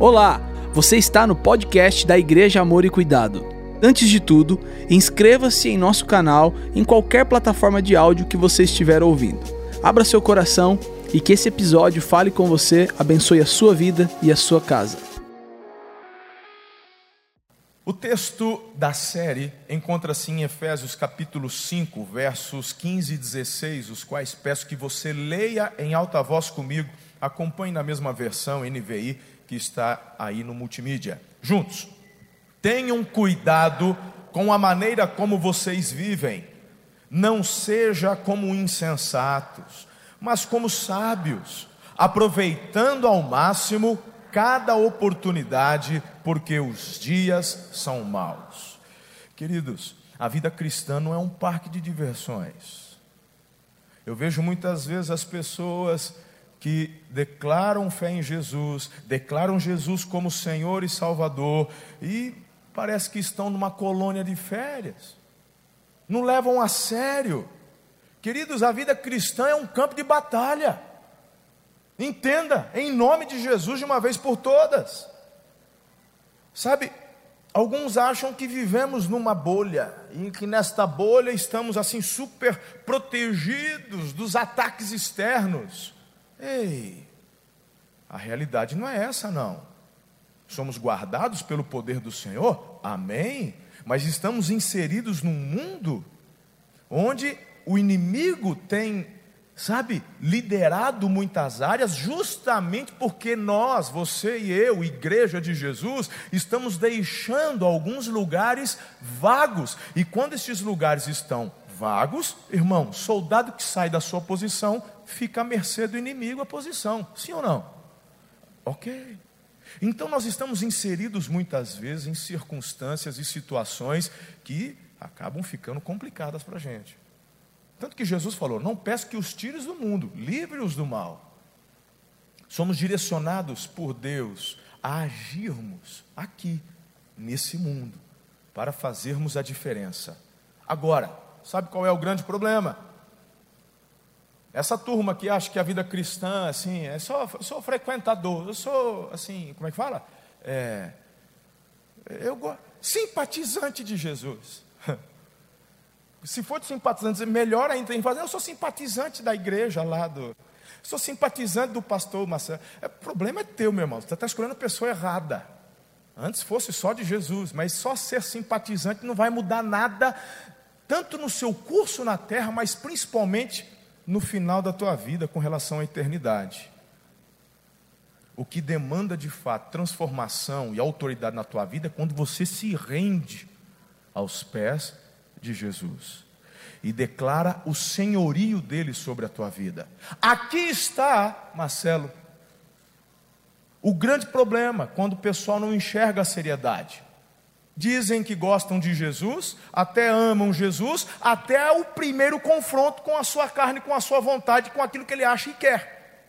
Olá, você está no podcast da Igreja Amor e Cuidado. Antes de tudo, inscreva-se em nosso canal em qualquer plataforma de áudio que você estiver ouvindo. Abra seu coração e que esse episódio fale com você, abençoe a sua vida e a sua casa. O texto da série encontra-se em Efésios capítulo 5, versos 15 e 16, os quais peço que você leia em alta voz comigo, acompanhe na mesma versão NVI que está aí no multimídia. Juntos. Tenham cuidado com a maneira como vocês vivem. Não seja como insensatos, mas como sábios, aproveitando ao máximo cada oportunidade, porque os dias são maus. Queridos, a vida cristã não é um parque de diversões. Eu vejo muitas vezes as pessoas que declaram fé em Jesus, declaram Jesus como Senhor e Salvador, e parece que estão numa colônia de férias, não levam a sério. Queridos, a vida cristã é um campo de batalha. Entenda, em nome de Jesus, de uma vez por todas. Sabe, alguns acham que vivemos numa bolha, e que nesta bolha estamos assim super protegidos dos ataques externos. Ei, a realidade não é essa, não. Somos guardados pelo poder do Senhor, amém, mas estamos inseridos num mundo onde o inimigo tem, sabe, liderado muitas áreas, justamente porque nós, você e eu, igreja de Jesus, estamos deixando alguns lugares vagos, e quando esses lugares estão vagos, irmão, soldado que sai da sua posição fica à mercê do inimigo a posição, sim ou não? Ok. Então nós estamos inseridos muitas vezes em circunstâncias e situações que acabam ficando complicadas para a gente. Tanto que Jesus falou: Não peço que os tires do mundo, livre-os do mal. Somos direcionados por Deus a agirmos aqui, nesse mundo, para fazermos a diferença. Agora, Sabe qual é o grande problema? Essa turma que acha que a vida cristã, assim, é só, eu sou frequentador, eu sou, assim, como é que fala? É, eu simpatizante de Jesus. Se for de simpatizante, melhor ainda que fazer. Eu sou simpatizante da igreja lá do. Sou simpatizante do pastor Marcelo. É, o problema é teu, meu irmão. Você está escolhendo a pessoa errada. Antes fosse só de Jesus, mas só ser simpatizante não vai mudar nada tanto no seu curso na terra, mas principalmente no final da tua vida com relação à eternidade. O que demanda de fato transformação e autoridade na tua vida é quando você se rende aos pés de Jesus e declara o senhorio dele sobre a tua vida. Aqui está, Marcelo, o grande problema quando o pessoal não enxerga a seriedade dizem que gostam de Jesus, até amam Jesus, até o primeiro confronto com a sua carne, com a sua vontade, com aquilo que ele acha e quer.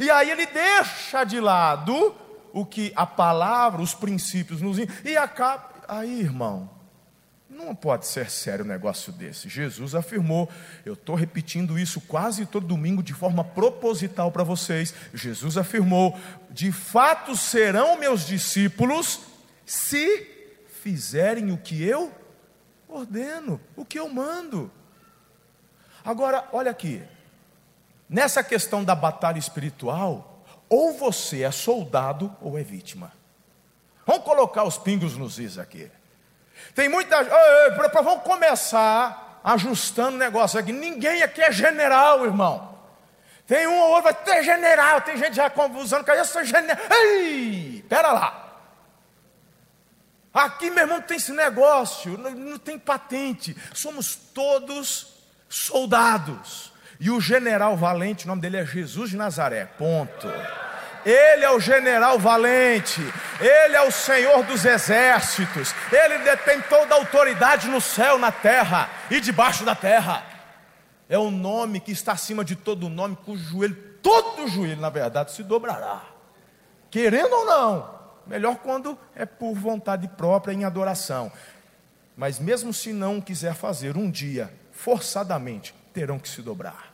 E aí ele deixa de lado o que a palavra, os princípios nos e acaba. Aí, irmão, não pode ser sério um negócio desse. Jesus afirmou, eu estou repetindo isso quase todo domingo de forma proposital para vocês. Jesus afirmou: de fato serão meus discípulos se fizerem o que eu ordeno, o que eu mando. Agora, olha aqui, nessa questão da batalha espiritual, ou você é soldado ou é vítima. Vamos colocar os pingos nos is aqui. Tem muita. Vamos começar ajustando o negócio aqui. Ninguém aqui é general, irmão. Tem um ou outro, vai ter general. Tem gente já usando que eu sou general. Ei, pera lá. Aqui, meu irmão, tem esse negócio, não, não tem patente. Somos todos soldados. E o general valente, o nome dele é Jesus de Nazaré. Ponto. Ele é o general valente, ele é o Senhor dos exércitos, ele detém toda a autoridade no céu, na terra e debaixo da terra. É o nome que está acima de todo nome, cujo joelho, todo joelho, na verdade, se dobrará, querendo ou não. Melhor quando é por vontade própria em adoração. Mas mesmo se não quiser fazer um dia, forçadamente, terão que se dobrar.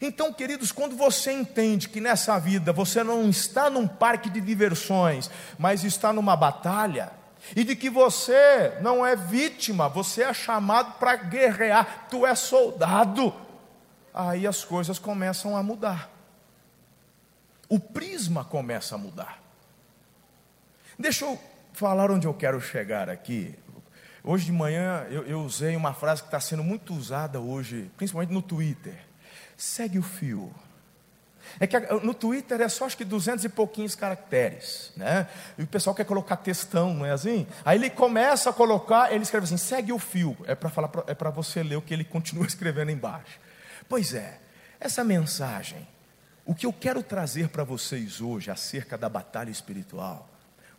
Então, queridos, quando você entende que nessa vida você não está num parque de diversões, mas está numa batalha, e de que você não é vítima, você é chamado para guerrear, tu é soldado, aí as coisas começam a mudar. O prisma começa a mudar. Deixa eu falar onde eu quero chegar aqui. Hoje de manhã eu, eu usei uma frase que está sendo muito usada hoje, principalmente no Twitter. Segue o fio. É que no Twitter é só acho que duzentos e pouquinhos caracteres, né? E o pessoal quer colocar textão, não é assim? Aí ele começa a colocar, ele escreve assim: segue o fio. É para falar, é para você ler o que ele continua escrevendo embaixo. Pois é, essa mensagem, o que eu quero trazer para vocês hoje acerca da batalha espiritual,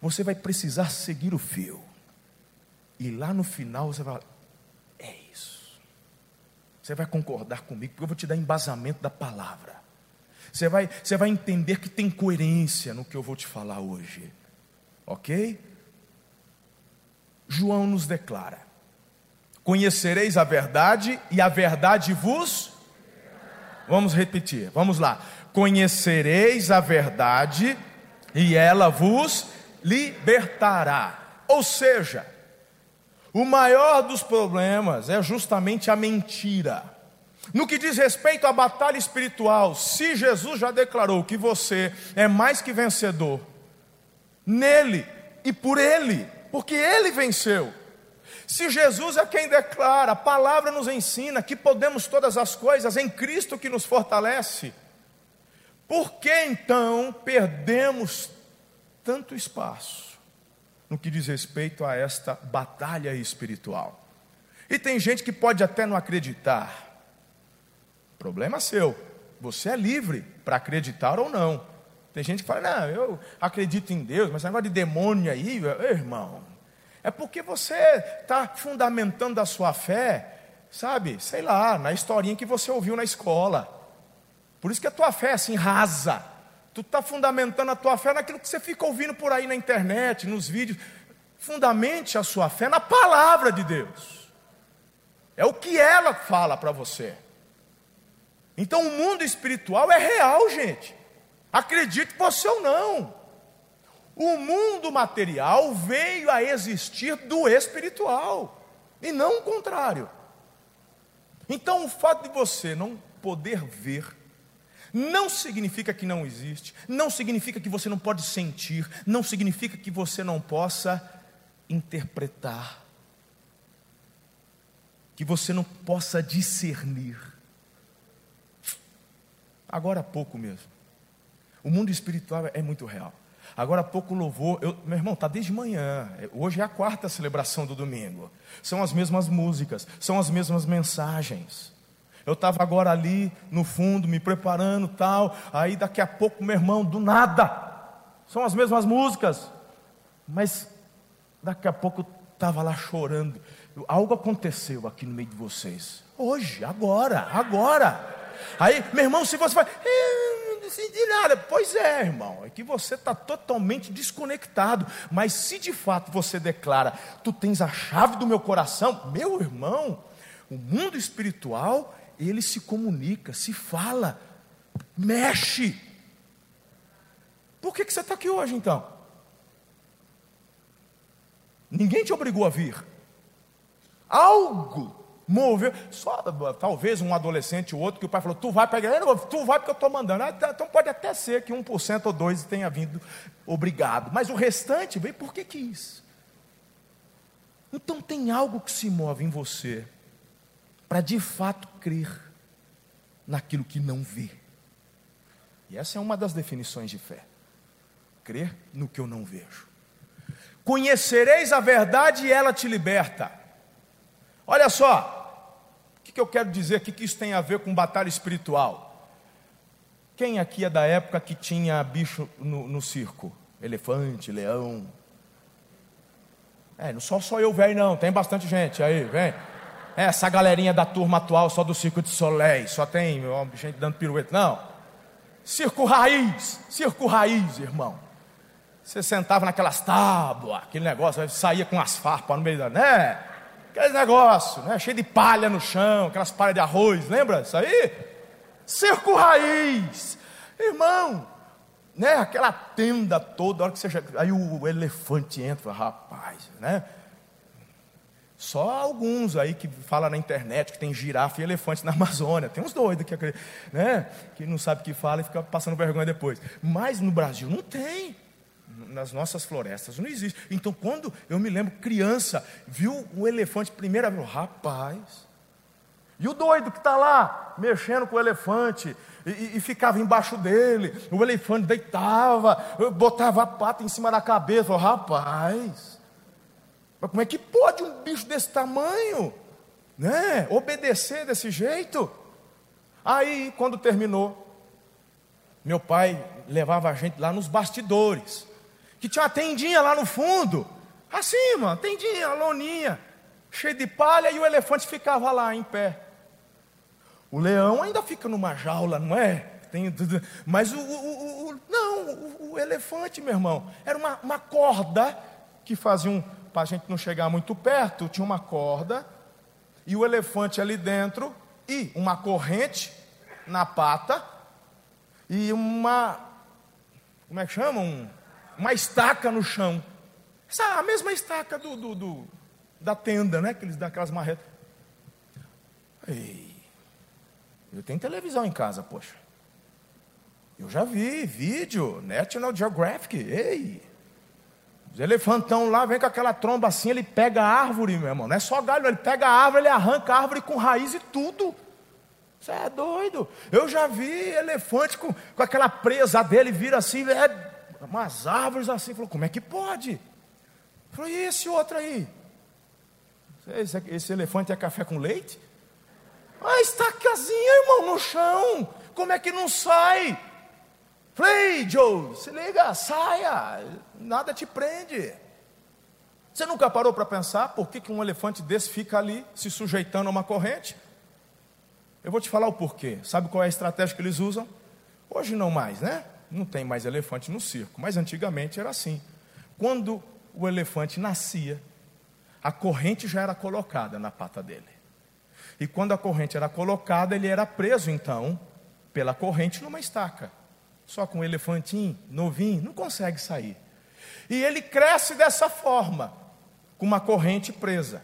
você vai precisar seguir o fio. E lá no final você vai, é isso. Você vai concordar comigo, porque eu vou te dar embasamento da palavra. Você vai, você vai entender que tem coerência no que eu vou te falar hoje. Ok? João nos declara: Conhecereis a verdade e a verdade vos. Vamos repetir, vamos lá. Conhecereis a verdade e ela vos libertará. Ou seja, o maior dos problemas é justamente a mentira. No que diz respeito à batalha espiritual, se Jesus já declarou que você é mais que vencedor, nele e por ele, porque ele venceu. Se Jesus é quem declara, a palavra nos ensina que podemos todas as coisas em Cristo que nos fortalece, por que então perdemos tanto espaço no que diz respeito a esta batalha espiritual? E tem gente que pode até não acreditar, Problema seu. Você é livre para acreditar ou não. Tem gente que fala, não, eu acredito em Deus, mas negócio de demônio aí, irmão, é porque você está fundamentando a sua fé, sabe, sei lá, na historinha que você ouviu na escola. Por isso que a tua fé é assim rasa. Tu está fundamentando a tua fé naquilo que você fica ouvindo por aí na internet, nos vídeos. Fundamente a sua fé na palavra de Deus. É o que ela fala para você. Então o mundo espiritual é real, gente. Acredite você ou não. O mundo material veio a existir do espiritual e não o contrário. Então o fato de você não poder ver não significa que não existe, não significa que você não pode sentir, não significa que você não possa interpretar, que você não possa discernir. Agora há pouco mesmo. O mundo espiritual é muito real. Agora há pouco louvor, eu, meu irmão, está desde manhã. Hoje é a quarta celebração do domingo. São as mesmas músicas, são as mesmas mensagens. Eu estava agora ali no fundo, me preparando tal. Aí daqui a pouco, meu irmão, do nada. São as mesmas músicas. Mas daqui a pouco estava lá chorando. Algo aconteceu aqui no meio de vocês. Hoje, agora, agora. Aí, meu irmão, se você eu não decidi nada. Pois é, irmão, é que você está totalmente desconectado. Mas se de fato você declara, tu tens a chave do meu coração, meu irmão, o mundo espiritual, ele se comunica, se fala, mexe. Por que, que você está aqui hoje então? Ninguém te obrigou a vir. Algo moveu. Só talvez um adolescente ou outro que o pai falou: Tu vai igreja? Tu vai porque eu estou mandando. Ah, então pode até ser que 1% ou 2% tenha vindo obrigado. Mas o restante veio porque quis. Então tem algo que se move em você para de fato crer naquilo que não vê. E essa é uma das definições de fé. Crer no que eu não vejo. Conhecereis a verdade e ela te liberta. Olha só, que, que eu quero dizer aqui que isso tem a ver com batalha espiritual? Quem aqui é da época que tinha bicho no, no circo? Elefante, leão? É, não só só eu velho não, tem bastante gente aí, vem. É, essa galerinha da turma atual só do circo de Soleil, só tem gente dando pirueta. Não. Circo raiz, circo raiz, irmão. Você sentava naquelas tábuas, aquele negócio, saía com as farpas no meio da. Né? Aquele negócio, né? cheio de palha no chão, aquelas palhas de arroz, lembra isso aí? Circo raiz. Irmão, né? Aquela tenda toda, a hora que você chega, aí o elefante entra, rapaz, né? Só alguns aí que falam na internet que tem girafa e elefante na Amazônia. Tem uns doidos que, né, que não sabe o que fala e fica passando vergonha depois. Mas no Brasil não tem. Nas nossas florestas não existe. Então, quando eu me lembro, criança, viu o elefante primeira vez, rapaz. E o doido que está lá, mexendo com o elefante, e, e, ficava embaixo dele, o elefante deitava, botava a pata em cima da cabeça, rapaz. Mas como é que pode um bicho desse tamanho, né, obedecer desse jeito? Aí, quando terminou, meu pai levava a gente lá nos bastidores, que tinha uma tendinha lá no fundo, mano, tendinha, loninha, cheia de palha, e o elefante ficava lá em pé. O leão ainda fica numa jaula, não é? Tem, mas o, o, o não, o, o, elefante, meu irmão, era uma, uma corda que fazia um para a gente não chegar muito perto, tinha uma corda e o elefante ali dentro e uma corrente na pata e uma como é que chama? Um, uma estaca no chão. Essa, a mesma estaca do, do, do, da tenda, né? Que eles dão aquelas marretas. Ei, eu tenho televisão em casa, poxa. Eu já vi vídeo, National Geographic. Ei, os elefantão lá vem com aquela tromba assim, ele pega a árvore, meu irmão. Não é só galho, ele pega a árvore, ele arranca a árvore com raiz e tudo. Você é doido. Eu já vi elefante com, com aquela presa dele, vira assim, é, umas árvores assim. Falou, como é que pode? Falou, e esse outro aí? Esse, esse elefante é café com leite? Ah, estacazinha, irmão, no chão. Como é que não sai? Falei, Joe, se liga, saia, nada te prende. Você nunca parou para pensar por que, que um elefante desse fica ali se sujeitando a uma corrente? Eu vou te falar o porquê. Sabe qual é a estratégia que eles usam? Hoje não mais, né? Não tem mais elefante no circo, mas antigamente era assim. Quando o elefante nascia, a corrente já era colocada na pata dele. E quando a corrente era colocada, ele era preso então pela corrente numa estaca só com um elefantinho novinho, não consegue sair. E ele cresce dessa forma, com uma corrente presa.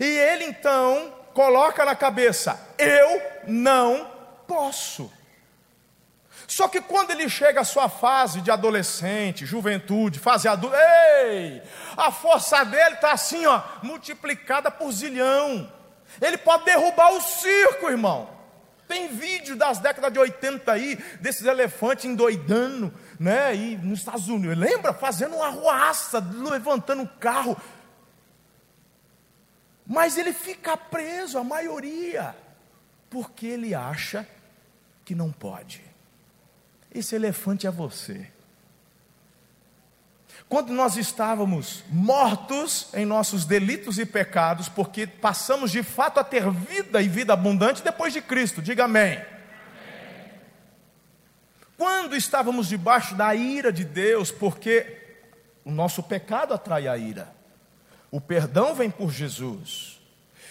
E ele então coloca na cabeça: eu não posso. Só que quando ele chega à sua fase de adolescente, juventude, fase adulta, ei, a força dele está assim, ó, multiplicada por zilhão. Ele pode derrubar o circo, irmão. Tem vídeo das décadas de 80 aí, desses elefantes endoidando, né? E nos Estados Unidos, lembra? Fazendo uma arruaça, levantando um carro. Mas ele fica preso, a maioria, porque ele acha que não pode. Esse elefante é você. Quando nós estávamos mortos em nossos delitos e pecados, porque passamos de fato a ter vida e vida abundante depois de Cristo, diga amém. amém. Quando estávamos debaixo da ira de Deus, porque o nosso pecado atrai a ira, o perdão vem por Jesus.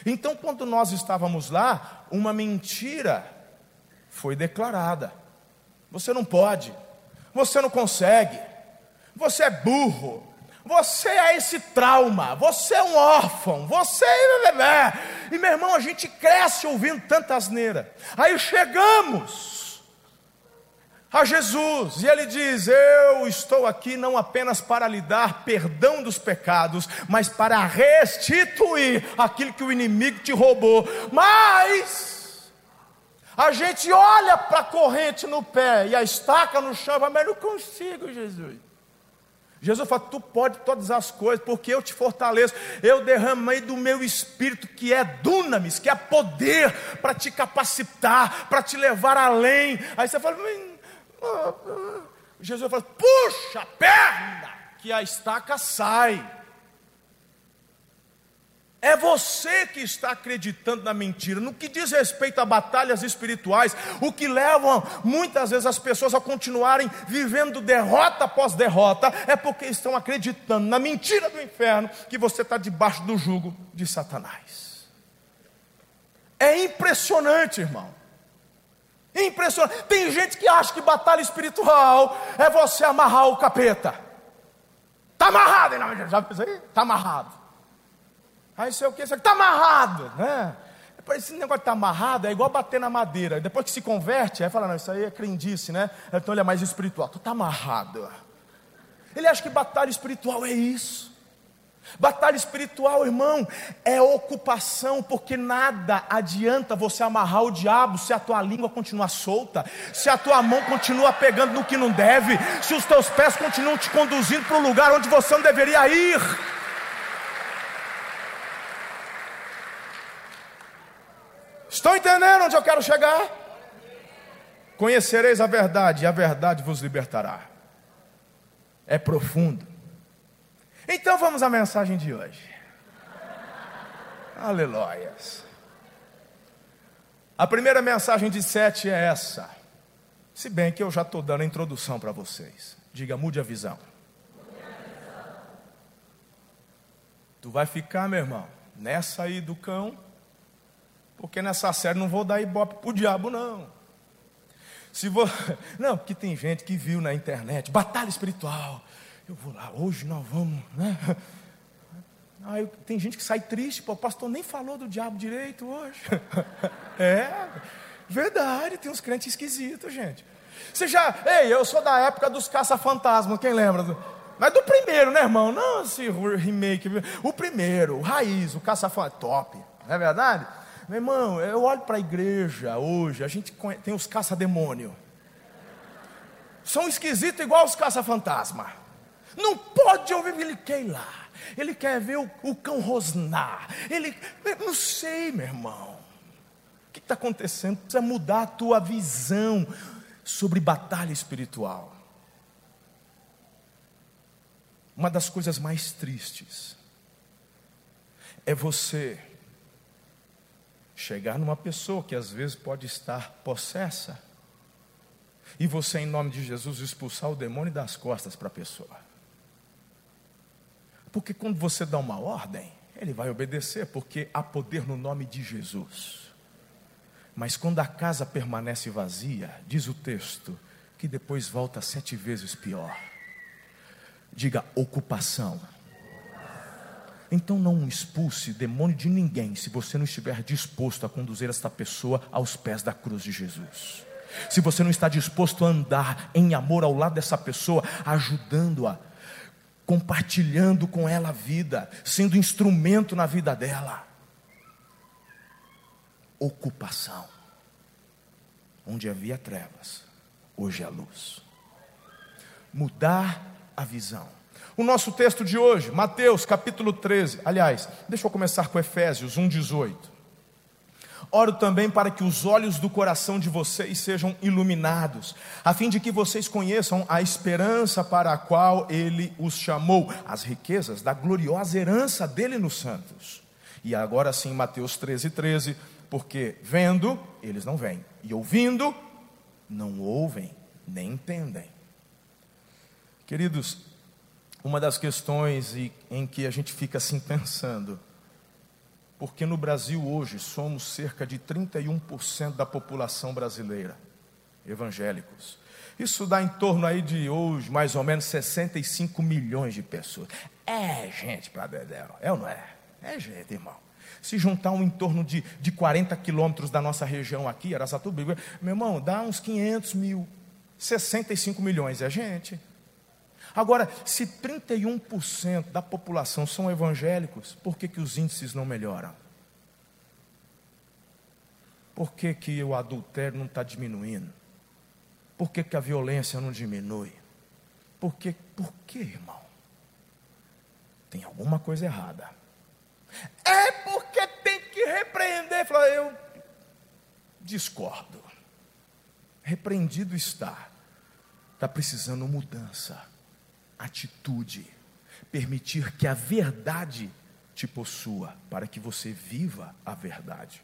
Então, quando nós estávamos lá, uma mentira foi declarada: você não pode, você não consegue você é burro, você é esse trauma, você é um órfão, você é. E meu irmão, a gente cresce ouvindo tanta asneira. Aí chegamos a Jesus e ele diz: Eu estou aqui não apenas para lhe dar perdão dos pecados, mas para restituir aquilo que o inimigo te roubou. Mas. A gente olha para a corrente no pé e a estaca no chão, mas não consigo, Jesus. Jesus fala: Tu pode todas as coisas, porque eu te fortaleço. Eu derramei do meu espírito, que é dunamis, que é poder, para te capacitar, para te levar além. Aí você fala: Jesus fala: Puxa a perna, que a estaca sai. É você que está acreditando na mentira. No que diz respeito a batalhas espirituais, o que leva muitas vezes as pessoas a continuarem vivendo derrota após derrota, é porque estão acreditando na mentira do inferno que você está debaixo do jugo de Satanás. É impressionante, irmão. Impressionante. Tem gente que acha que batalha espiritual é você amarrar o capeta. Está amarrado, não, já aí? Está amarrado. Aí sei o que, está amarrado, né? Esse negócio de tá amarrado é igual bater na madeira. Depois que se converte, aí fala, não, isso aí é crendice, né? Então ele é mais espiritual. Tu está amarrado. Ele acha que batalha espiritual é isso. Batalha espiritual, irmão, é ocupação, porque nada adianta você amarrar o diabo se a tua língua continua solta, se a tua mão continua pegando no que não deve, se os teus pés continuam te conduzindo para um lugar onde você não deveria ir. Estão entendendo onde eu quero chegar? Conhecereis a verdade, e a verdade vos libertará. É profundo. Então vamos à mensagem de hoje. Aleluias. A primeira mensagem de sete é essa. Se bem que eu já estou dando a introdução para vocês. Diga, mude a visão. Tu vai ficar, meu irmão, nessa aí do cão, porque nessa série não vou dar ibope pro diabo, não. Se vou... Não, porque tem gente que viu na internet, batalha espiritual. Eu vou lá, hoje nós vamos, né? Aí tem gente que sai triste, pô, o pastor nem falou do diabo direito hoje. é, verdade, tem uns crentes esquisitos, gente. Você já, ei, eu sou da época dos caça-fantasmas, quem lembra? Mas do primeiro, né, irmão? Não esse remake. O primeiro, o raiz, o caça-fantasma, top, não é verdade? Meu irmão, eu olho para a igreja hoje, a gente tem os caça-demônio. São esquisitos igual os caça-fantasma. Não pode ouvir, ele quer lá. Ele quer ver o, o cão rosnar. Ele, não sei, meu irmão. O que está acontecendo? Precisa mudar a tua visão sobre batalha espiritual. Uma das coisas mais tristes é você chegar numa pessoa que às vezes pode estar possessa e você, em nome de Jesus, expulsar o demônio das costas para a pessoa. Porque quando você dá uma ordem, ele vai obedecer, porque há poder no nome de Jesus. Mas quando a casa permanece vazia, diz o texto, que depois volta sete vezes pior. Diga ocupação. Então não expulse demônio de ninguém se você não estiver disposto a conduzir esta pessoa aos pés da cruz de Jesus. Se você não está disposto a andar em amor ao lado dessa pessoa, ajudando-a compartilhando com ela a vida, sendo instrumento na vida dela. Ocupação. Onde havia trevas, hoje é luz. Mudar a visão. O nosso texto de hoje, Mateus capítulo 13. Aliás, deixa eu começar com Efésios 1,18. Oro também para que os olhos do coração de vocês sejam iluminados, a fim de que vocês conheçam a esperança para a qual ele os chamou, as riquezas da gloriosa herança dele nos santos. E agora sim, Mateus 13, 13, porque vendo, eles não veem, e ouvindo, não ouvem, nem entendem. Queridos, uma das questões em que a gente fica assim pensando, porque no Brasil hoje somos cerca de 31% da população brasileira evangélicos. Isso dá em torno aí de hoje mais ou menos 65 milhões de pessoas. É gente para Dedéu, é ou não é? É gente, irmão. Se juntar um em torno de, de 40 quilômetros da nossa região aqui, Araçatuba, meu irmão, dá uns 500 mil. 65 milhões é gente. Agora, se 31% da população são evangélicos, por que, que os índices não melhoram? Por que, que o adultério não está diminuindo? Por que, que a violência não diminui? Por que, por que, irmão? Tem alguma coisa errada. É porque tem que repreender. Fala, eu discordo. Repreendido está. Está precisando mudança atitude, permitir que a verdade te possua, para que você viva a verdade.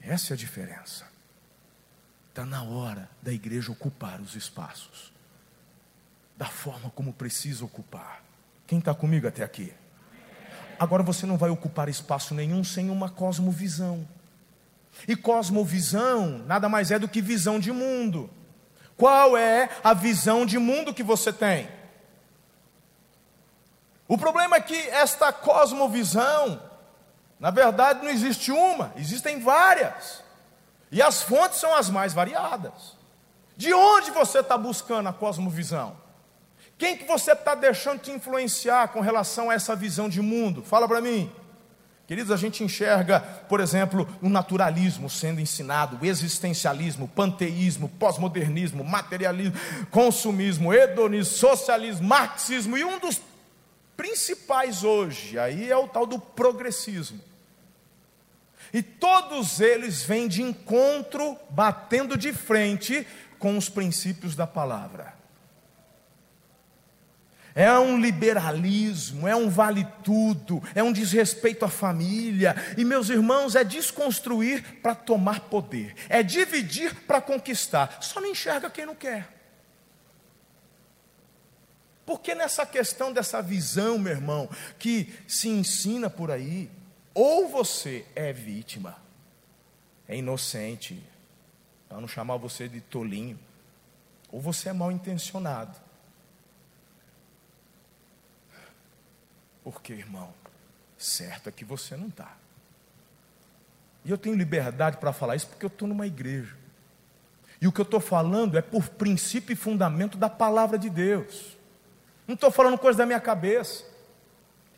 Essa é a diferença. Está na hora da igreja ocupar os espaços, da forma como precisa ocupar. Quem está comigo até aqui? Agora você não vai ocupar espaço nenhum sem uma cosmovisão. E cosmovisão nada mais é do que visão de mundo. Qual é a visão de mundo que você tem? O problema é que esta cosmovisão, na verdade, não existe uma, existem várias. E as fontes são as mais variadas. De onde você está buscando a cosmovisão? Quem que você está deixando te influenciar com relação a essa visão de mundo? Fala para mim. Queridos, a gente enxerga, por exemplo, o naturalismo sendo ensinado, o existencialismo, o panteísmo, pós-modernismo, materialismo, consumismo, hedonismo, socialismo, marxismo, e um dos principais hoje, aí é o tal do progressismo. E todos eles vêm de encontro, batendo de frente com os princípios da palavra é um liberalismo, é um vale-tudo, é um desrespeito à família. E, meus irmãos, é desconstruir para tomar poder, é dividir para conquistar. Só não enxerga quem não quer. Porque nessa questão dessa visão, meu irmão, que se ensina por aí, ou você é vítima, é inocente, para não chamar você de tolinho, ou você é mal intencionado. Porque, irmão, certo é que você não está. E eu tenho liberdade para falar isso porque eu estou numa igreja. E o que eu estou falando é por princípio e fundamento da palavra de Deus. Não estou falando coisa da minha cabeça.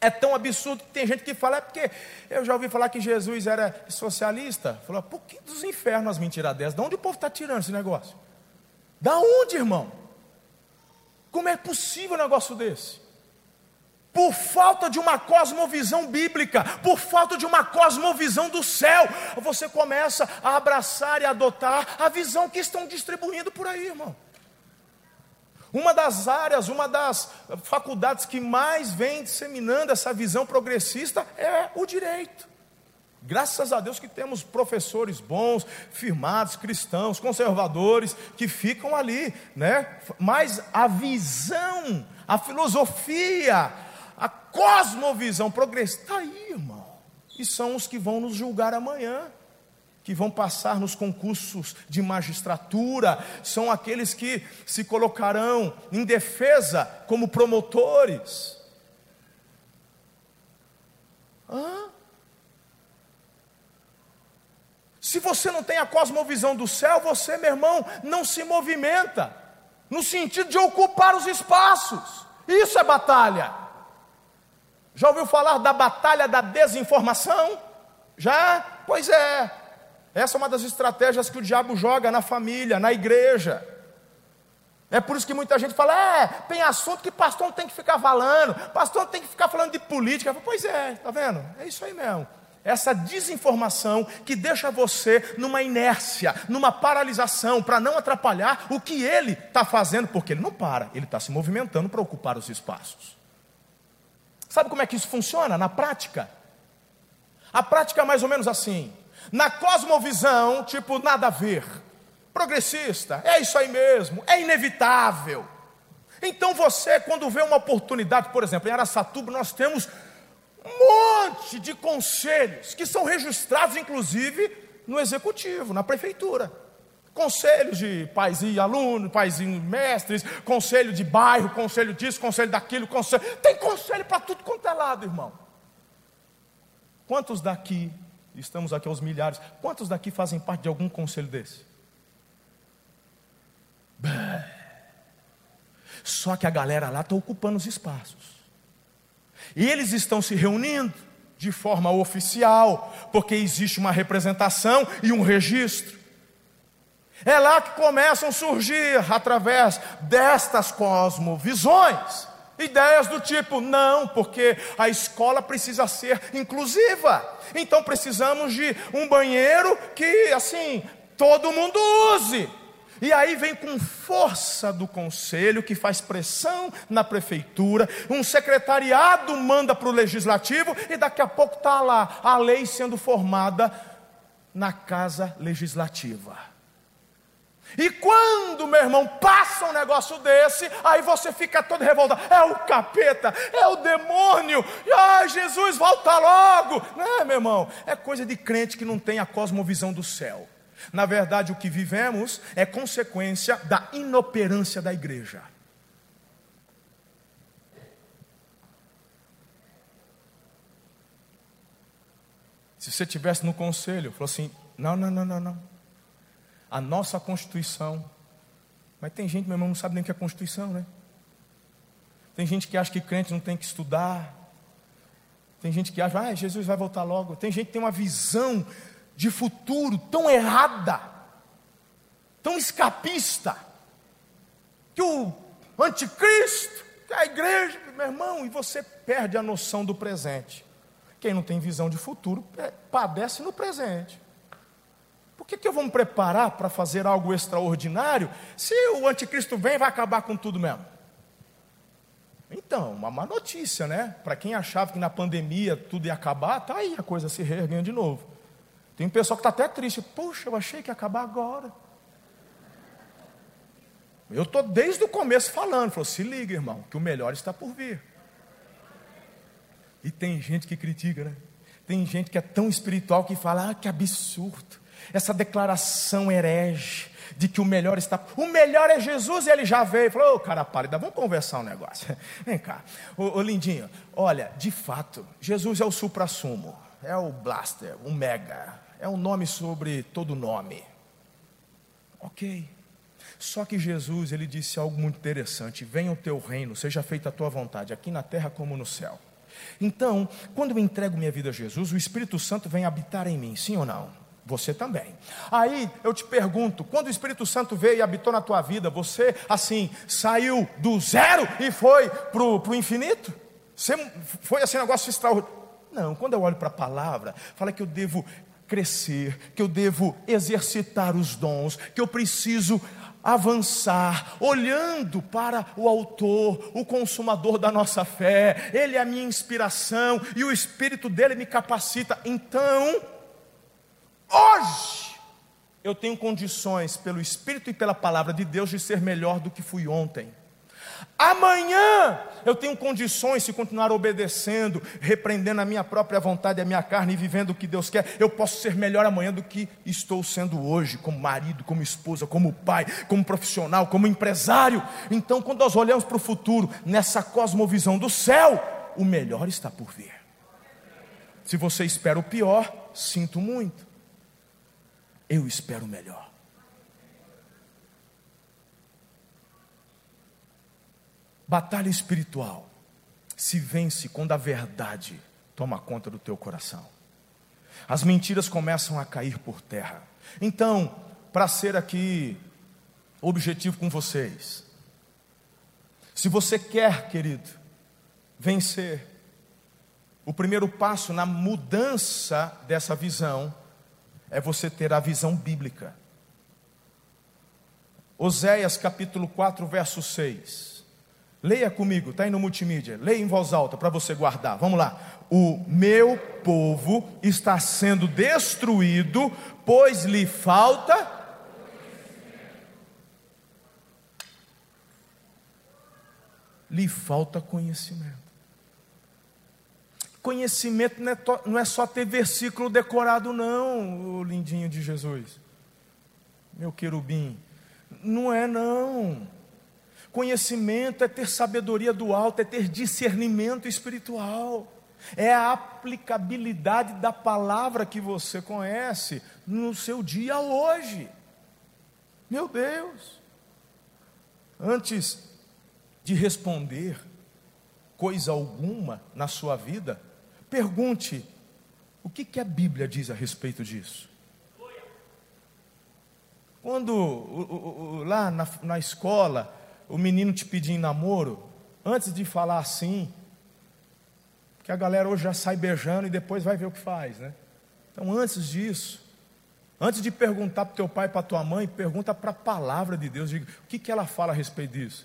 É tão absurdo que tem gente que fala, é porque eu já ouvi falar que Jesus era socialista. Falou, por que dos infernos as mentiras dessas? De onde o povo está tirando esse negócio? Da onde, irmão? Como é possível um negócio desse? Por falta de uma cosmovisão bíblica, por falta de uma cosmovisão do céu, você começa a abraçar e adotar a visão que estão distribuindo por aí, irmão. Uma das áreas, uma das faculdades que mais vem disseminando essa visão progressista é o direito. Graças a Deus que temos professores bons, firmados, cristãos, conservadores, que ficam ali, né? Mas a visão, a filosofia, a cosmovisão progressista. Está aí, irmão. E são os que vão nos julgar amanhã, que vão passar nos concursos de magistratura, são aqueles que se colocarão em defesa como promotores. Hã? Se você não tem a cosmovisão do céu, você, meu irmão, não se movimenta, no sentido de ocupar os espaços. Isso é batalha. Já ouviu falar da batalha da desinformação? Já? Pois é. Essa é uma das estratégias que o diabo joga na família, na igreja. É por isso que muita gente fala: é, tem assunto que pastor não tem que ficar falando, pastor não tem que ficar falando de política. Pois é, tá vendo? É isso aí mesmo. Essa desinformação que deixa você numa inércia, numa paralisação, para não atrapalhar o que ele está fazendo, porque ele não para, ele está se movimentando para ocupar os espaços. Sabe como é que isso funciona na prática? A prática é mais ou menos assim. Na cosmovisão, tipo, nada a ver. Progressista, é isso aí mesmo, é inevitável. Então você, quando vê uma oportunidade, por exemplo, em Araçatuba, nós temos um monte de conselhos que são registrados, inclusive, no executivo, na prefeitura conselhos de pais e alunos, pais e mestres, conselho de bairro, conselho disso, conselho daquilo, conselho. Tem conselho para tudo quanto é lado, irmão. Quantos daqui, estamos aqui aos milhares, quantos daqui fazem parte de algum conselho desse? Só que a galera lá está ocupando os espaços. E eles estão se reunindo de forma oficial, porque existe uma representação e um registro. É lá que começam a surgir, através destas cosmovisões, ideias do tipo: não, porque a escola precisa ser inclusiva, então precisamos de um banheiro que, assim, todo mundo use. E aí vem com força do conselho, que faz pressão na prefeitura, um secretariado manda para o legislativo, e daqui a pouco está lá a lei sendo formada na casa legislativa. E quando, meu irmão, passa um negócio desse, aí você fica todo revoltado. É o capeta, é o demônio. Ai, Jesus, volta logo. Não, é, meu irmão, é coisa de crente que não tem a cosmovisão do céu. Na verdade, o que vivemos é consequência da inoperância da igreja. Se você tivesse no conselho, falou assim: não, não, não, não, não. A nossa Constituição. Mas tem gente, meu irmão, não sabe nem o que é Constituição, né? Tem gente que acha que crente não tem que estudar. Tem gente que acha, ah, Jesus vai voltar logo. Tem gente que tem uma visão de futuro tão errada, tão escapista, que o anticristo, que a igreja, meu irmão, e você perde a noção do presente. Quem não tem visão de futuro é, padece no presente. Por que, que eu vou me preparar para fazer algo extraordinário se o anticristo vem e vai acabar com tudo mesmo? Então, uma má notícia, né? Para quem achava que na pandemia tudo ia acabar, tá aí a coisa se reerguendo de novo. Tem um pessoal que está até triste. Poxa, eu achei que ia acabar agora. Eu estou desde o começo falando. Falou, se liga, irmão, que o melhor está por vir. E tem gente que critica, né? Tem gente que é tão espiritual que fala: ah, que absurdo. Essa declaração herege de que o melhor está. O melhor é Jesus e ele já veio. Falou, ô oh, cara pálida, vamos conversar um negócio. Vem cá, ô, ô lindinho, olha, de fato, Jesus é o supra-sumo, é o blaster, o mega, é um nome sobre todo nome. Ok. Só que Jesus, ele disse algo muito interessante: venha o teu reino, seja feita a tua vontade, aqui na terra como no céu. Então, quando eu entrego minha vida a Jesus, o Espírito Santo vem habitar em mim, sim ou não? Você também. Aí eu te pergunto: quando o Espírito Santo veio e habitou na tua vida, você assim saiu do zero e foi para o infinito? Você foi assim um negócio extraordinário? Não, quando eu olho para a palavra, fala que eu devo crescer, que eu devo exercitar os dons, que eu preciso avançar, olhando para o Autor, o Consumador da nossa fé, Ele é a minha inspiração e o Espírito dele me capacita. Então, hoje, eu tenho condições, pelo Espírito e pela palavra de Deus, de ser melhor do que fui ontem. Amanhã eu tenho condições, se continuar obedecendo, repreendendo a minha própria vontade, a minha carne e vivendo o que Deus quer, eu posso ser melhor amanhã do que estou sendo hoje, como marido, como esposa, como pai, como profissional, como empresário. Então, quando nós olhamos para o futuro, nessa cosmovisão do céu, o melhor está por vir. Se você espera o pior, sinto muito. Eu espero melhor. Batalha espiritual se vence quando a verdade toma conta do teu coração. As mentiras começam a cair por terra. Então, para ser aqui objetivo com vocês, se você quer, querido, vencer, o primeiro passo na mudança dessa visão é você ter a visão bíblica. Oséias capítulo 4, verso 6. Leia comigo, está aí no multimídia. Leia em voz alta para você guardar. Vamos lá. O meu povo está sendo destruído, pois lhe falta. Lhe falta conhecimento. Conhecimento não é, não é só ter versículo decorado, não, o lindinho de Jesus. Meu querubim. Não é, não. Conhecimento é ter sabedoria do alto, é ter discernimento espiritual, é a aplicabilidade da palavra que você conhece no seu dia hoje. Meu Deus! Antes de responder coisa alguma na sua vida, pergunte: o que, que a Bíblia diz a respeito disso? Quando lá na, na escola, o menino te pedir em namoro, antes de falar assim, que a galera hoje já sai beijando e depois vai ver o que faz, né? Então, antes disso, antes de perguntar para teu pai e para tua mãe, pergunta para a palavra de Deus, diga, o que, que ela fala a respeito disso?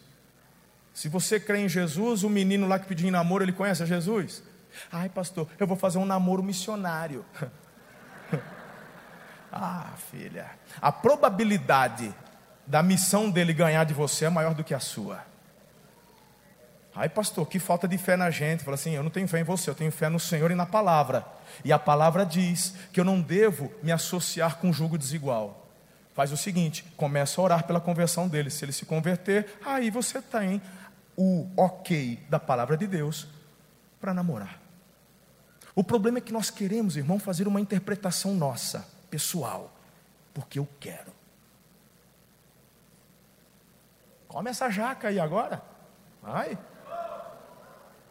Se você crê em Jesus, o menino lá que pediu em namoro, ele conhece Jesus? Ai, pastor, eu vou fazer um namoro missionário. ah, filha, a probabilidade da missão dele ganhar de você é maior do que a sua. Ai, pastor, que falta de fé na gente. Fala assim: eu não tenho fé em você, eu tenho fé no Senhor e na palavra. E a palavra diz que eu não devo me associar com jugo desigual. Faz o seguinte: começa a orar pela conversão dele. Se ele se converter, aí você tem o ok da palavra de Deus para namorar. O problema é que nós queremos, irmão, fazer uma interpretação nossa, pessoal, porque eu quero. Come essa jaca aí agora. Vai.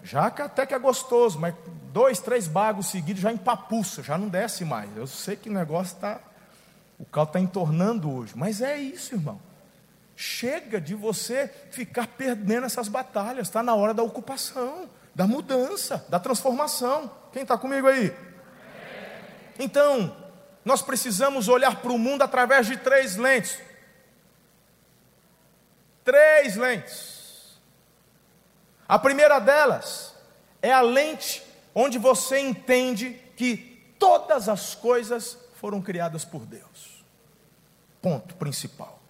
Jaca até que é gostoso, mas dois, três bagos seguidos já empapuça, já não desce mais. Eu sei que o negócio está. O caldo está entornando hoje, mas é isso, irmão. Chega de você ficar perdendo essas batalhas, está na hora da ocupação, da mudança, da transformação. Quem está comigo aí? Então, nós precisamos olhar para o mundo através de três lentes. Três lentes. A primeira delas é a lente onde você entende que todas as coisas foram criadas por Deus. Ponto principal.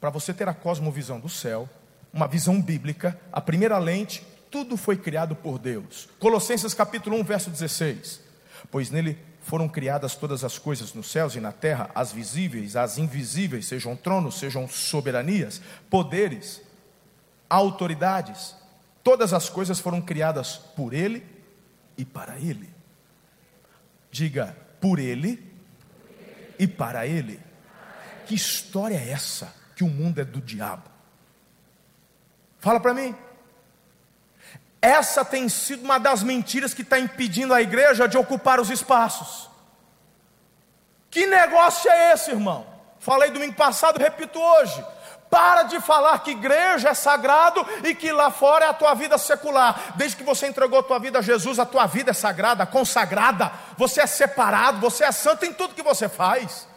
Para você ter a cosmovisão do céu, uma visão bíblica, a primeira lente, tudo foi criado por Deus. Colossenses capítulo 1, verso 16. Pois nele foram criadas todas as coisas nos céus e na terra, as visíveis, as invisíveis, sejam tronos, sejam soberanias, poderes, autoridades. Todas as coisas foram criadas por Ele e para Ele. Diga, por Ele e para Ele. Que história é essa que o mundo é do diabo? Fala para mim. Essa tem sido uma das mentiras que está impedindo a igreja de ocupar os espaços. Que negócio é esse, irmão? Falei domingo passado, repito hoje. Para de falar que igreja é sagrado e que lá fora é a tua vida secular. Desde que você entregou a tua vida a Jesus, a tua vida é sagrada, consagrada. Você é separado, você é santo em tudo que você faz.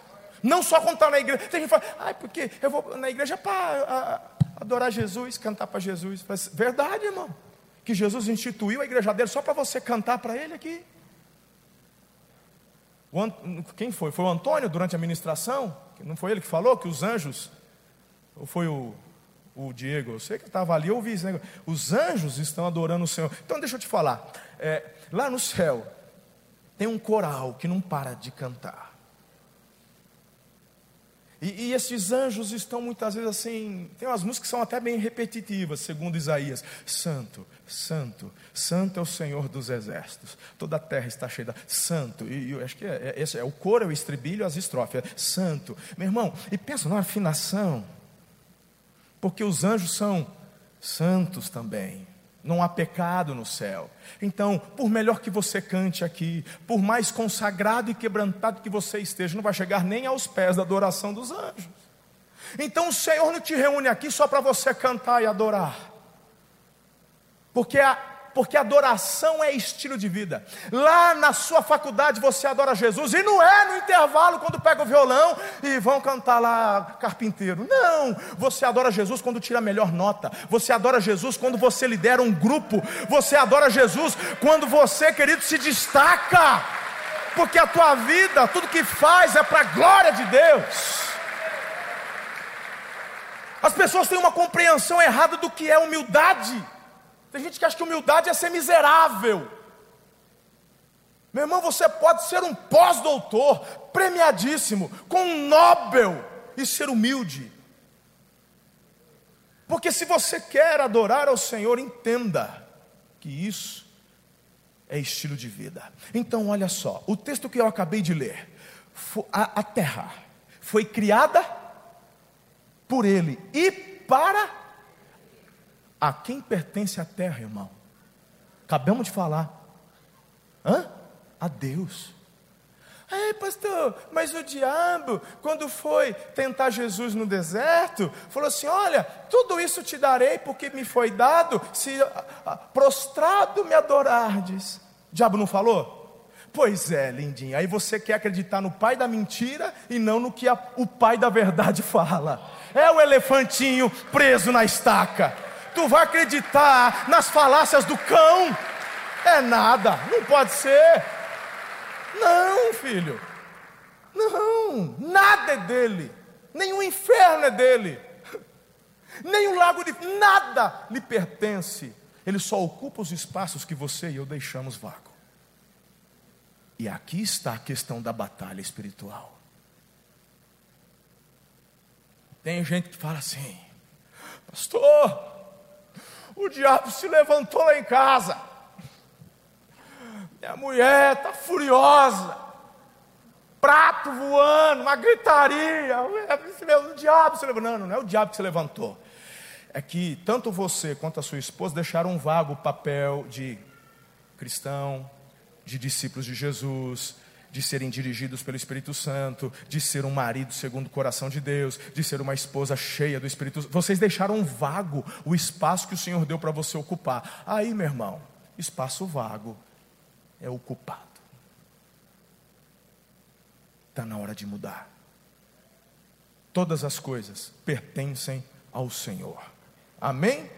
Não só quando está na igreja. Tem gente que fala, ai, porque eu vou na igreja para adorar Jesus, cantar para Jesus. Verdade, irmão. Que Jesus instituiu a igreja dele só para você cantar para ele aqui. Quem foi? Foi o Antônio durante a ministração? Não foi ele que falou que os anjos ou foi o, o Diego? Eu sei que estava ali, eu ouvi esse negócio. Os anjos estão adorando o Senhor. Então deixa eu te falar. É, lá no céu tem um coral que não para de cantar. E, e, esses anjos estão muitas vezes assim. Tem umas músicas que são até bem repetitivas, segundo Isaías. Santo, Santo, Santo é o Senhor dos exércitos. Toda a terra está cheia. De... Santo, e eu acho que é, é, esse é o coro, é o estribilho, as estrofes. Santo, meu irmão, e pensa na afinação porque os anjos são santos também. Não há pecado no céu. Então, por melhor que você cante aqui, por mais consagrado e quebrantado que você esteja, não vai chegar nem aos pés da adoração dos anjos. Então, o Senhor não te reúne aqui só para você cantar e adorar, porque a porque adoração é estilo de vida. Lá na sua faculdade você adora Jesus, e não é no intervalo quando pega o violão e vão cantar lá carpinteiro. Não, você adora Jesus quando tira a melhor nota, você adora Jesus quando você lidera um grupo, você adora Jesus quando você, querido, se destaca, porque a tua vida, tudo que faz é para a glória de Deus. As pessoas têm uma compreensão errada do que é humildade. Tem gente que acha que humildade é ser miserável. Meu irmão, você pode ser um pós-doutor, premiadíssimo, com um Nobel e ser humilde. Porque se você quer adorar ao Senhor, entenda que isso é estilo de vida. Então, olha só, o texto que eu acabei de ler, a, terra foi criada por Ele e para a quem pertence a terra, irmão? Acabamos de falar. Hã? A Deus. Ei, pastor, mas o diabo, quando foi tentar Jesus no deserto, falou assim: Olha, tudo isso te darei porque me foi dado, se prostrado me adorardes. O diabo não falou? Pois é, lindinho. Aí você quer acreditar no pai da mentira e não no que a, o pai da verdade fala. É o elefantinho preso na estaca tu vai acreditar nas falácias do cão? É nada, não pode ser. Não, filho. Não, nada é dele. o inferno é dele, o lago de nada lhe pertence. Ele só ocupa os espaços que você e eu deixamos vago. E aqui está a questão da batalha espiritual. Tem gente que fala assim: Pastor, o diabo se levantou lá em casa. Minha mulher está furiosa. Prato voando, uma gritaria. O diabo se levantou. Não, não é o diabo que se levantou. É que tanto você quanto a sua esposa deixaram um vago papel de cristão, de discípulos de Jesus, de serem dirigidos pelo Espírito Santo, de ser um marido segundo o coração de Deus, de ser uma esposa cheia do Espírito Santo. Vocês deixaram vago o espaço que o Senhor deu para você ocupar. Aí, meu irmão, espaço vago é ocupado. Está na hora de mudar. Todas as coisas pertencem ao Senhor. Amém?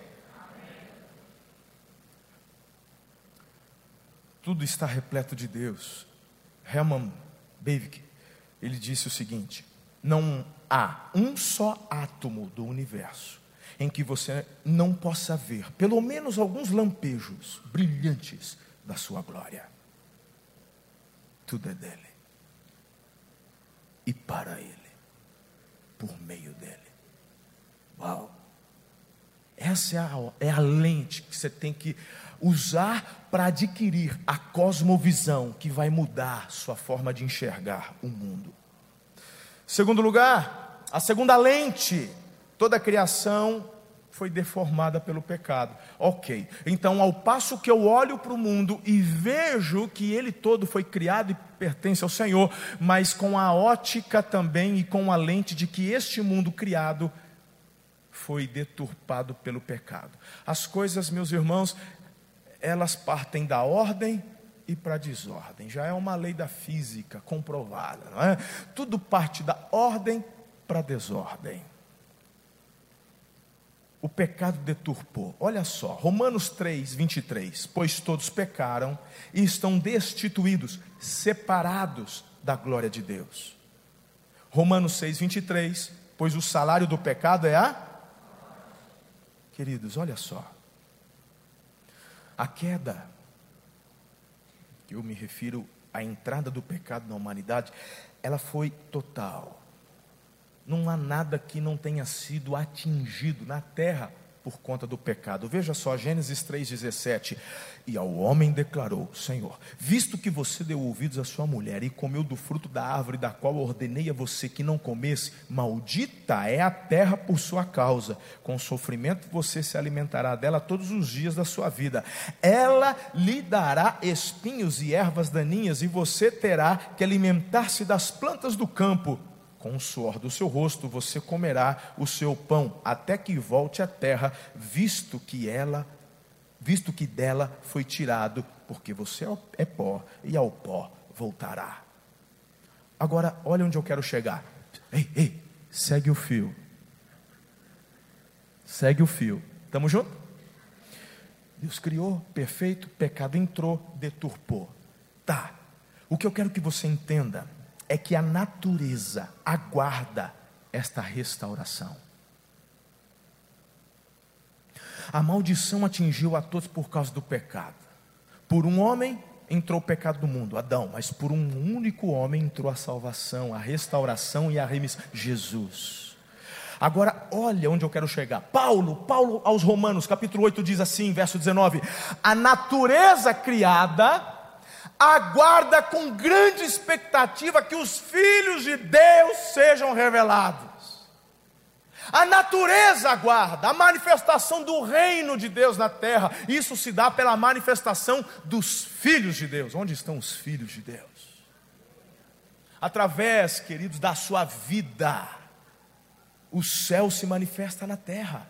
Tudo está repleto de Deus. Herman Bavinck, ele disse o seguinte: não há um só átomo do universo em que você não possa ver pelo menos alguns lampejos brilhantes da sua glória. Tudo é dele. E para ele, por meio dele. Uau! Essa é a, é a lente que você tem que usar para adquirir a cosmovisão que vai mudar sua forma de enxergar o mundo. Segundo lugar, a segunda lente, toda a criação foi deformada pelo pecado. Ok, então ao passo que eu olho para o mundo e vejo que ele todo foi criado e pertence ao Senhor, mas com a ótica também e com a lente de que este mundo criado foi deturpado pelo pecado. As coisas, meus irmãos, elas partem da ordem e para a desordem. Já é uma lei da física comprovada, não é? Tudo parte da ordem para a desordem. O pecado deturpou. Olha só, Romanos 3, 23. Pois todos pecaram e estão destituídos, separados da glória de Deus. Romanos 6, 23. Pois o salário do pecado é a. Queridos, olha só. A queda, que eu me refiro à entrada do pecado na humanidade, ela foi total. Não há nada que não tenha sido atingido na terra por conta do pecado. Veja só, Gênesis 3,17. E ao homem declarou: Senhor, visto que você deu ouvidos à sua mulher e comeu do fruto da árvore da qual ordenei a você que não comesse, maldita é a terra por sua causa. Com sofrimento você se alimentará dela todos os dias da sua vida. Ela lhe dará espinhos e ervas daninhas, e você terá que alimentar-se das plantas do campo com o suor do seu rosto você comerá o seu pão, até que volte à terra, visto que ela, visto que dela foi tirado, porque você é pó e ao pó voltará. Agora, olha onde eu quero chegar. Ei, ei, segue o fio. Segue o fio. Estamos juntos? Deus criou, perfeito, pecado entrou, deturpou. Tá. O que eu quero que você entenda é que a natureza aguarda esta restauração. A maldição atingiu a todos por causa do pecado. Por um homem entrou o pecado do mundo, Adão, mas por um único homem entrou a salvação, a restauração e a remissão, Jesus. Agora, olha onde eu quero chegar. Paulo, Paulo aos Romanos, capítulo 8 diz assim, verso 19: A natureza criada aguarda com grande expectativa que os filhos de Deus sejam revelados. A natureza aguarda a manifestação do reino de Deus na terra. Isso se dá pela manifestação dos filhos de Deus. Onde estão os filhos de Deus? Através, queridos, da sua vida, o céu se manifesta na terra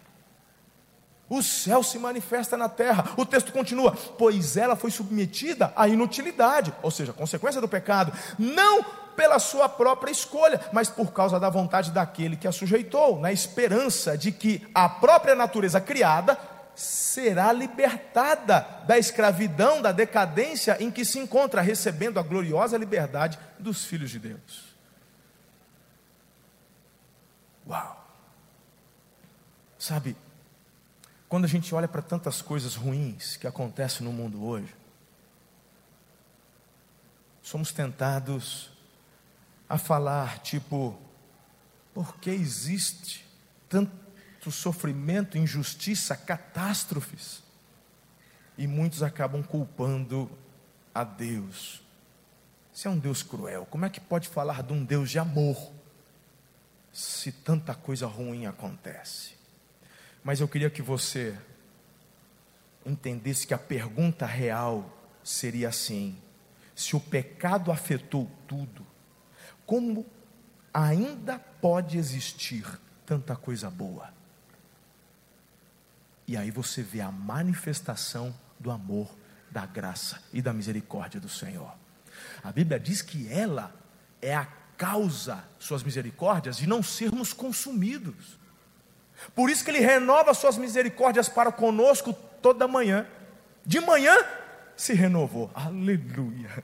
o céu se manifesta na terra. O texto continua: pois ela foi submetida à inutilidade, ou seja, consequência do pecado, não pela sua própria escolha, mas por causa da vontade daquele que a sujeitou, na esperança de que a própria natureza criada será libertada da escravidão, da decadência em que se encontra, recebendo a gloriosa liberdade dos filhos de Deus. Uau! Sabe, quando a gente olha para tantas coisas ruins que acontecem no mundo hoje, somos tentados a falar, tipo, por que existe tanto sofrimento, injustiça, catástrofes? E muitos acabam culpando a Deus. Se é um Deus cruel, como é que pode falar de um Deus de amor se tanta coisa ruim acontece? Mas eu queria que você entendesse que a pergunta real seria assim: se o pecado afetou tudo, como ainda pode existir tanta coisa boa? E aí você vê a manifestação do amor, da graça e da misericórdia do Senhor. A Bíblia diz que ela é a causa, suas misericórdias, de não sermos consumidos. Por isso que Ele renova suas misericórdias para conosco toda manhã. De manhã se renovou. Aleluia.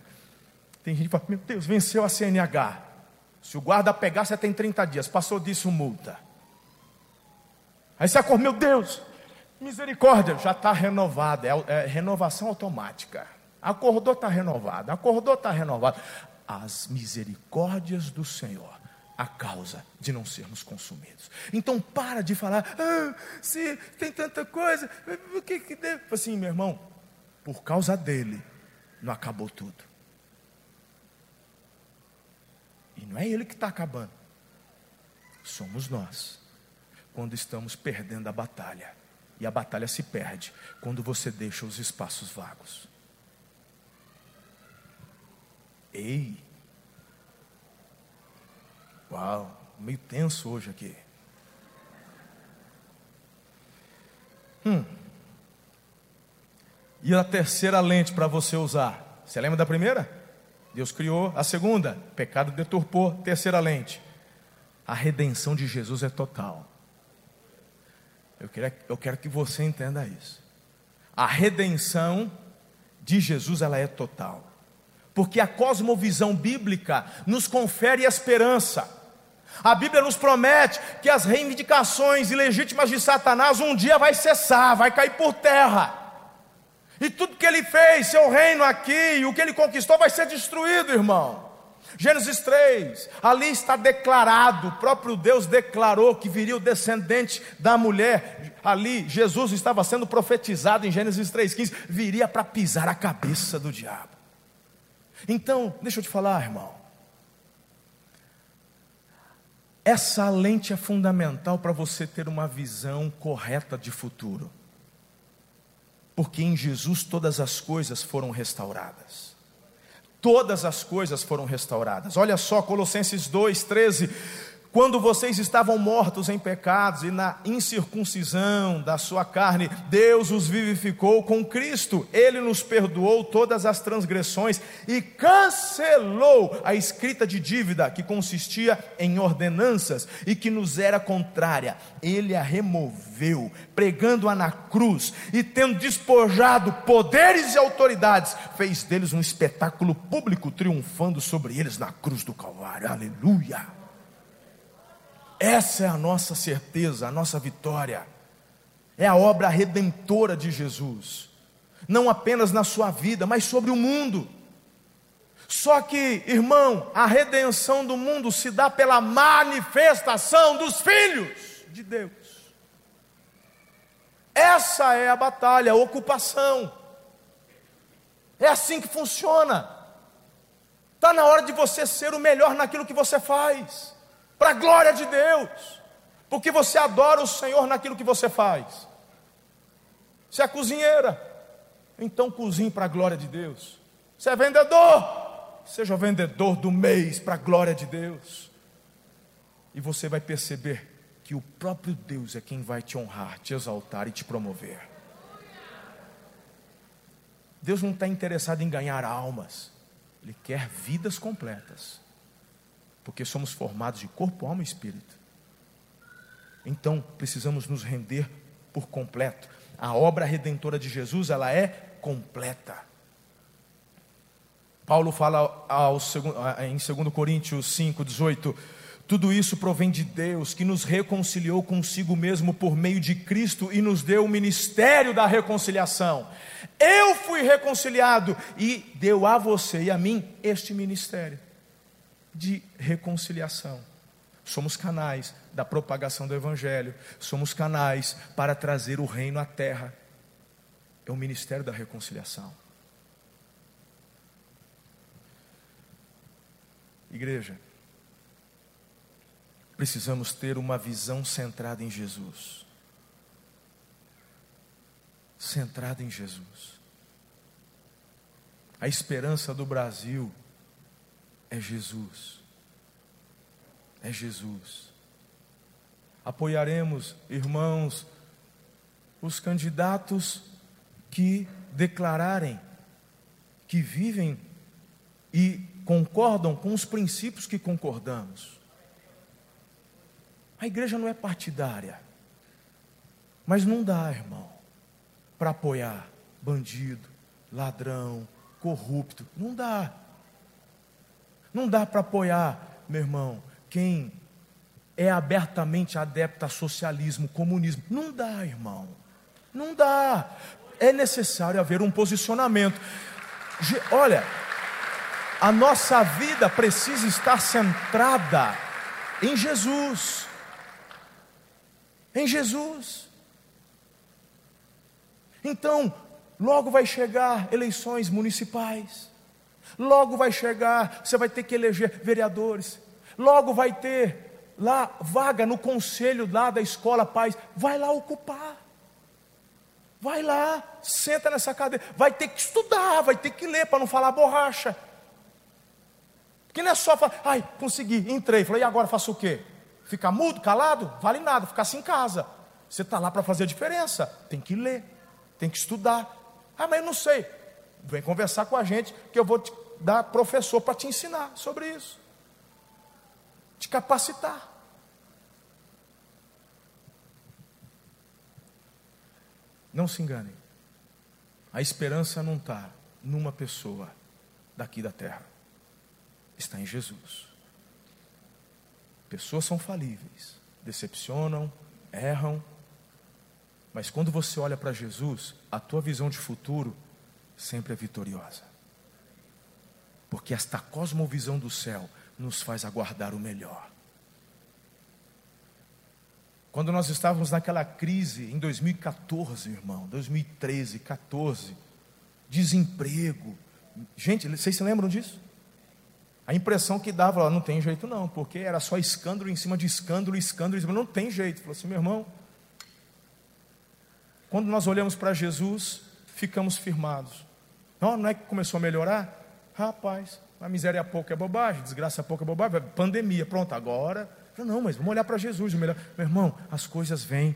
Tem gente que fala, meu Deus, venceu a CNH. Se o guarda pegar, você tem 30 dias. Passou disso, multa. Aí você acorda, meu Deus, misericórdia, já está renovada. É, é renovação automática. Acordou, está renovado. Acordou, está renovado. As misericórdias do Senhor a causa de não sermos consumidos. Então para de falar, ah, se tem tanta coisa, o que que deve? Assim, meu irmão, por causa dele, não acabou tudo. E não é ele que está acabando, somos nós, quando estamos perdendo a batalha. E a batalha se perde quando você deixa os espaços vagos. Ei, Uau, meio tenso hoje aqui. Hum. E a terceira lente para você usar? Você lembra da primeira? Deus criou. A segunda, pecado deturpou. Terceira lente. A redenção de Jesus é total. Eu quero, eu quero que você entenda isso. A redenção de Jesus ela é total. Porque a cosmovisão bíblica nos confere esperança. A Bíblia nos promete que as reivindicações ilegítimas de Satanás um dia vai cessar, vai cair por terra. E tudo que ele fez, seu reino aqui, o que ele conquistou vai ser destruído, irmão. Gênesis 3, ali está declarado, o próprio Deus declarou que viria o descendente da mulher. Ali, Jesus estava sendo profetizado em Gênesis 3,15, viria para pisar a cabeça do diabo. Então, deixa eu te falar, irmão. Essa lente é fundamental para você ter uma visão correta de futuro. Porque em Jesus todas as coisas foram restauradas. Todas as coisas foram restauradas. Olha só, Colossenses 2,13 quando vocês estavam mortos em pecados e na incircuncisão da sua carne, Deus os vivificou com Cristo. Ele nos perdoou todas as transgressões e cancelou a escrita de dívida que consistia em ordenanças e que nos era contrária. Ele a removeu, pregando-a na cruz e tendo despojado poderes e autoridades, fez deles um espetáculo público, triunfando sobre eles na cruz do Calvário. Aleluia! Essa é a nossa certeza, a nossa vitória. É a obra redentora de Jesus, não apenas na sua vida, mas sobre o mundo. Só que, irmão, a redenção do mundo se dá pela manifestação dos filhos de Deus. Essa é a batalha, a ocupação. É assim que funciona. Está na hora de você ser o melhor naquilo que você faz para a glória de Deus, porque você adora o Senhor naquilo que você faz. Você é cozinheira, então cozinhe para a glória de Deus. Você é vendedor, seja vendedor do mês para a glória de Deus. E você vai perceber que o próprio Deus é quem vai te honrar, te exaltar e te promover. Deus não está interessado em ganhar almas, Ele quer vidas completas porque somos formados de corpo, alma e espírito. Então, precisamos nos render por completo. A obra redentora de Jesus, ela é completa. Paulo fala em 2 Coríntios 5, 18: Tudo isso provém de Deus, que nos reconciliou consigo mesmo por meio de Cristo e nos deu o ministério da reconciliação. Eu fui reconciliado e deu a você e a mim este ministério de reconciliação. Somos canais da propagação do Evangelho, somos canais para trazer o reino à terra. É o ministério da reconciliação. Igreja, precisamos ter uma visão centrada em Jesus. Centrada em Jesus. A esperança do Brasil é Jesus. É Jesus. Apoiaremos, irmãos, os candidatos que declararem que vivem e concordam com os princípios que concordamos. A igreja não é partidária. Mas não dá, irmão, para apoiar bandido, ladrão, corrupto. Não dá. Não dá para apoiar, meu irmão, quem é abertamente adepto a socialismo, comunismo. Não dá, irmão. Não dá. É necessário haver um posicionamento. Olha, a nossa vida precisa estar centrada em Jesus em Jesus. Então, logo vai chegar eleições municipais, logo vai chegar, você vai ter que eleger vereadores, logo vai ter lá vaga no conselho lá da escola paz, vai lá ocupar. Vai lá, senta nessa cadeira, vai ter que estudar, vai ter que ler para não falar borracha. Porque não é só falar, ai, consegui, entrei, falei, e agora faço o quê? Ficar mudo, calado, vale nada, ficar assim em casa. Você está lá para fazer a diferença. Tem que ler, tem que estudar. Ah, mas eu não sei. Vem conversar com a gente, que eu vou te dar professor para te ensinar sobre isso. Te capacitar. Não se enganem. A esperança não está numa pessoa daqui da terra. Está em Jesus. Pessoas são falíveis, decepcionam, erram, mas quando você olha para Jesus, a tua visão de futuro sempre é vitoriosa. Porque esta cosmovisão do céu nos faz aguardar o melhor. Quando nós estávamos naquela crise em 2014, irmão, 2013, 14, desemprego. Gente, vocês se lembram disso? A impressão que dava, ó, não tem jeito não, porque era só escândalo em cima de escândalo, escândalo, escândalo não tem jeito. Falou assim, meu irmão, quando nós olhamos para Jesus, ficamos firmados. Não, não é que começou a melhorar? Rapaz, a miséria é pouco é bobagem, desgraça é pouco é bobagem, pandemia, pronto, agora. Não, mas vamos olhar para Jesus. Melhor. Meu irmão, as coisas vêm,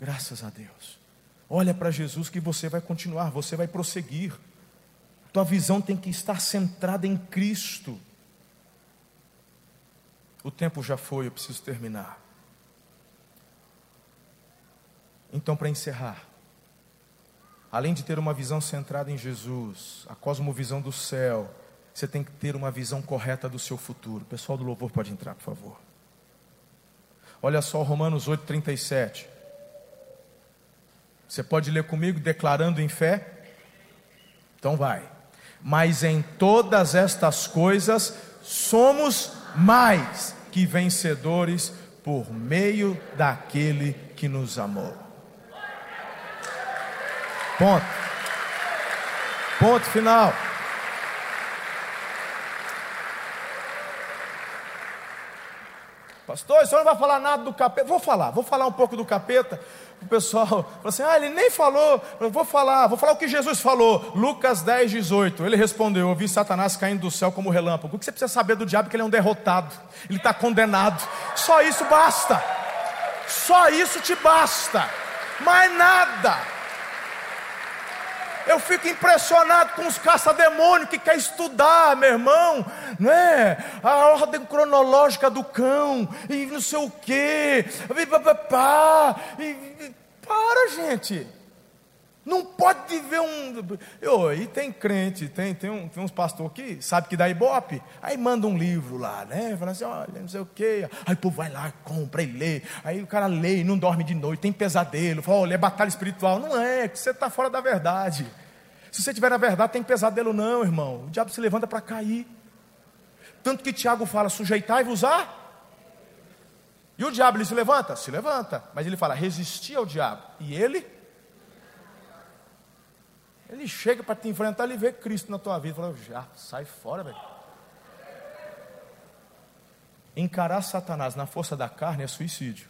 graças a Deus. Olha para Jesus que você vai continuar, você vai prosseguir. Tua visão tem que estar centrada em Cristo. O tempo já foi, eu preciso terminar. Então, para encerrar, além de ter uma visão centrada em Jesus, a cosmovisão do céu, você tem que ter uma visão correta do seu futuro. pessoal do louvor pode entrar, por favor. Olha só Romanos 8:37. Você pode ler comigo declarando em fé? Então vai mas em todas estas coisas somos mais que vencedores por meio daquele que nos amou. Ponto. Ponto final. Pastor, o senhor não vai falar nada do capeta? Vou falar, vou falar um pouco do capeta. O pessoal falou assim: ah, ele nem falou. Eu vou falar, vou falar o que Jesus falou. Lucas 10, 18. Ele respondeu: Eu vi Satanás caindo do céu como relâmpago. O que você precisa saber do diabo? Que ele é um derrotado, ele está condenado. Só isso basta. Só isso te basta. Mais nada. Eu fico impressionado com os caça-demônio que quer estudar, meu irmão, não é? A ordem cronológica do cão, e não sei o quê, e, para, gente. Não pode ver um. Eu, e tem crente, tem, tem, um, tem uns pastores que sabe que dá ibope, aí manda um livro lá, né? Fala assim, olha, não sei o quê. Aí o povo vai lá, compra e lê. Aí o cara lê e não dorme de noite, tem pesadelo. Fala, olha, é batalha espiritual. Não é, que você está fora da verdade. Se você estiver na verdade, tem pesadelo, não, irmão. O diabo se levanta para cair. Tanto que Tiago fala: sujeitai-vos a. E o diabo ele se levanta? Se levanta. Mas ele fala: resistir ao diabo. E ele ele chega para te enfrentar, ele vê Cristo na tua vida. Fala, já, sai fora, velho. Encarar Satanás na força da carne é suicídio.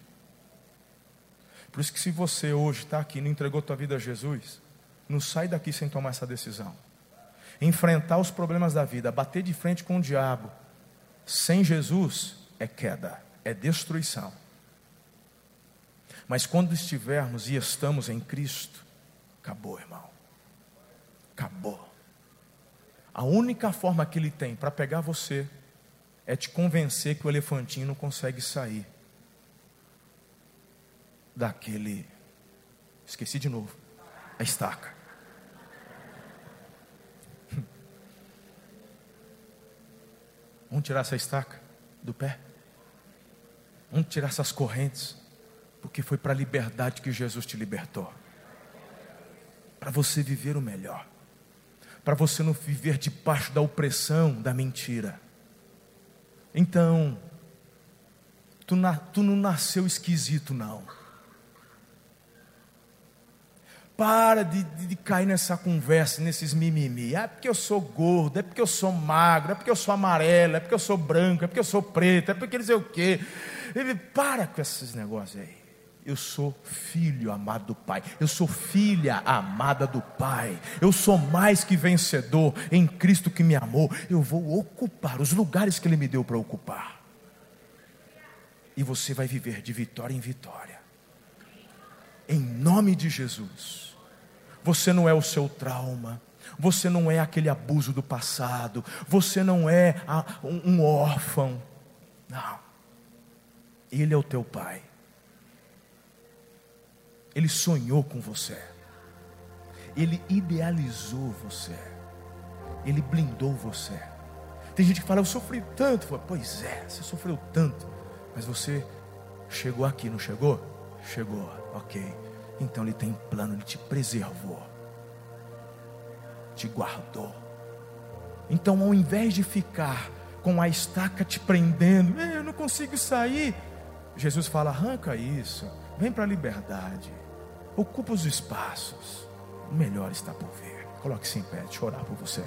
Por isso que se você hoje está aqui e não entregou tua vida a Jesus, não sai daqui sem tomar essa decisão. Enfrentar os problemas da vida, bater de frente com o diabo, sem Jesus é queda, é destruição. Mas quando estivermos e estamos em Cristo, acabou, irmão. Acabou. A única forma que ele tem para pegar você é te convencer que o elefantinho não consegue sair daquele. Esqueci de novo. A estaca. Vamos tirar essa estaca do pé. Vamos tirar essas correntes. Porque foi para a liberdade que Jesus te libertou. Para você viver o melhor para você não viver debaixo da opressão da mentira. Então, tu, na, tu não nasceu esquisito, não. Para de, de, de, cair nessa conversa, nesses mimimi. é porque eu sou gordo, é porque eu sou magro, é porque eu sou amarelo, é porque eu sou branco, é porque eu sou preto, é porque não sei o quê. Para com esses negócios aí. Eu sou filho amado do Pai. Eu sou filha amada do Pai. Eu sou mais que vencedor em Cristo que me amou. Eu vou ocupar os lugares que Ele me deu para ocupar. E você vai viver de vitória em vitória. Em nome de Jesus. Você não é o seu trauma. Você não é aquele abuso do passado. Você não é um órfão. Não. Ele é o teu Pai. Ele sonhou com você. Ele idealizou você. Ele blindou você. Tem gente que fala, eu sofri tanto. Pois é, você sofreu tanto. Mas você chegou aqui, não chegou? Chegou, ok. Então ele tem plano, ele te preservou, te guardou. Então, ao invés de ficar com a estaca te prendendo, eu não consigo sair, Jesus fala: arranca isso, vem para a liberdade. Ocupa os espaços. O melhor está por vir. Coloque-se em pé, de orar por você.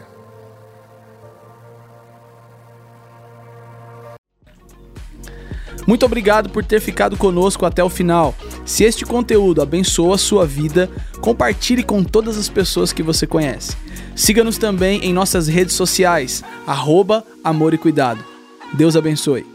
Muito obrigado por ter ficado conosco até o final. Se este conteúdo abençoa a sua vida, compartilhe com todas as pessoas que você conhece. Siga-nos também em nossas redes sociais, arroba Amor e Cuidado. Deus abençoe.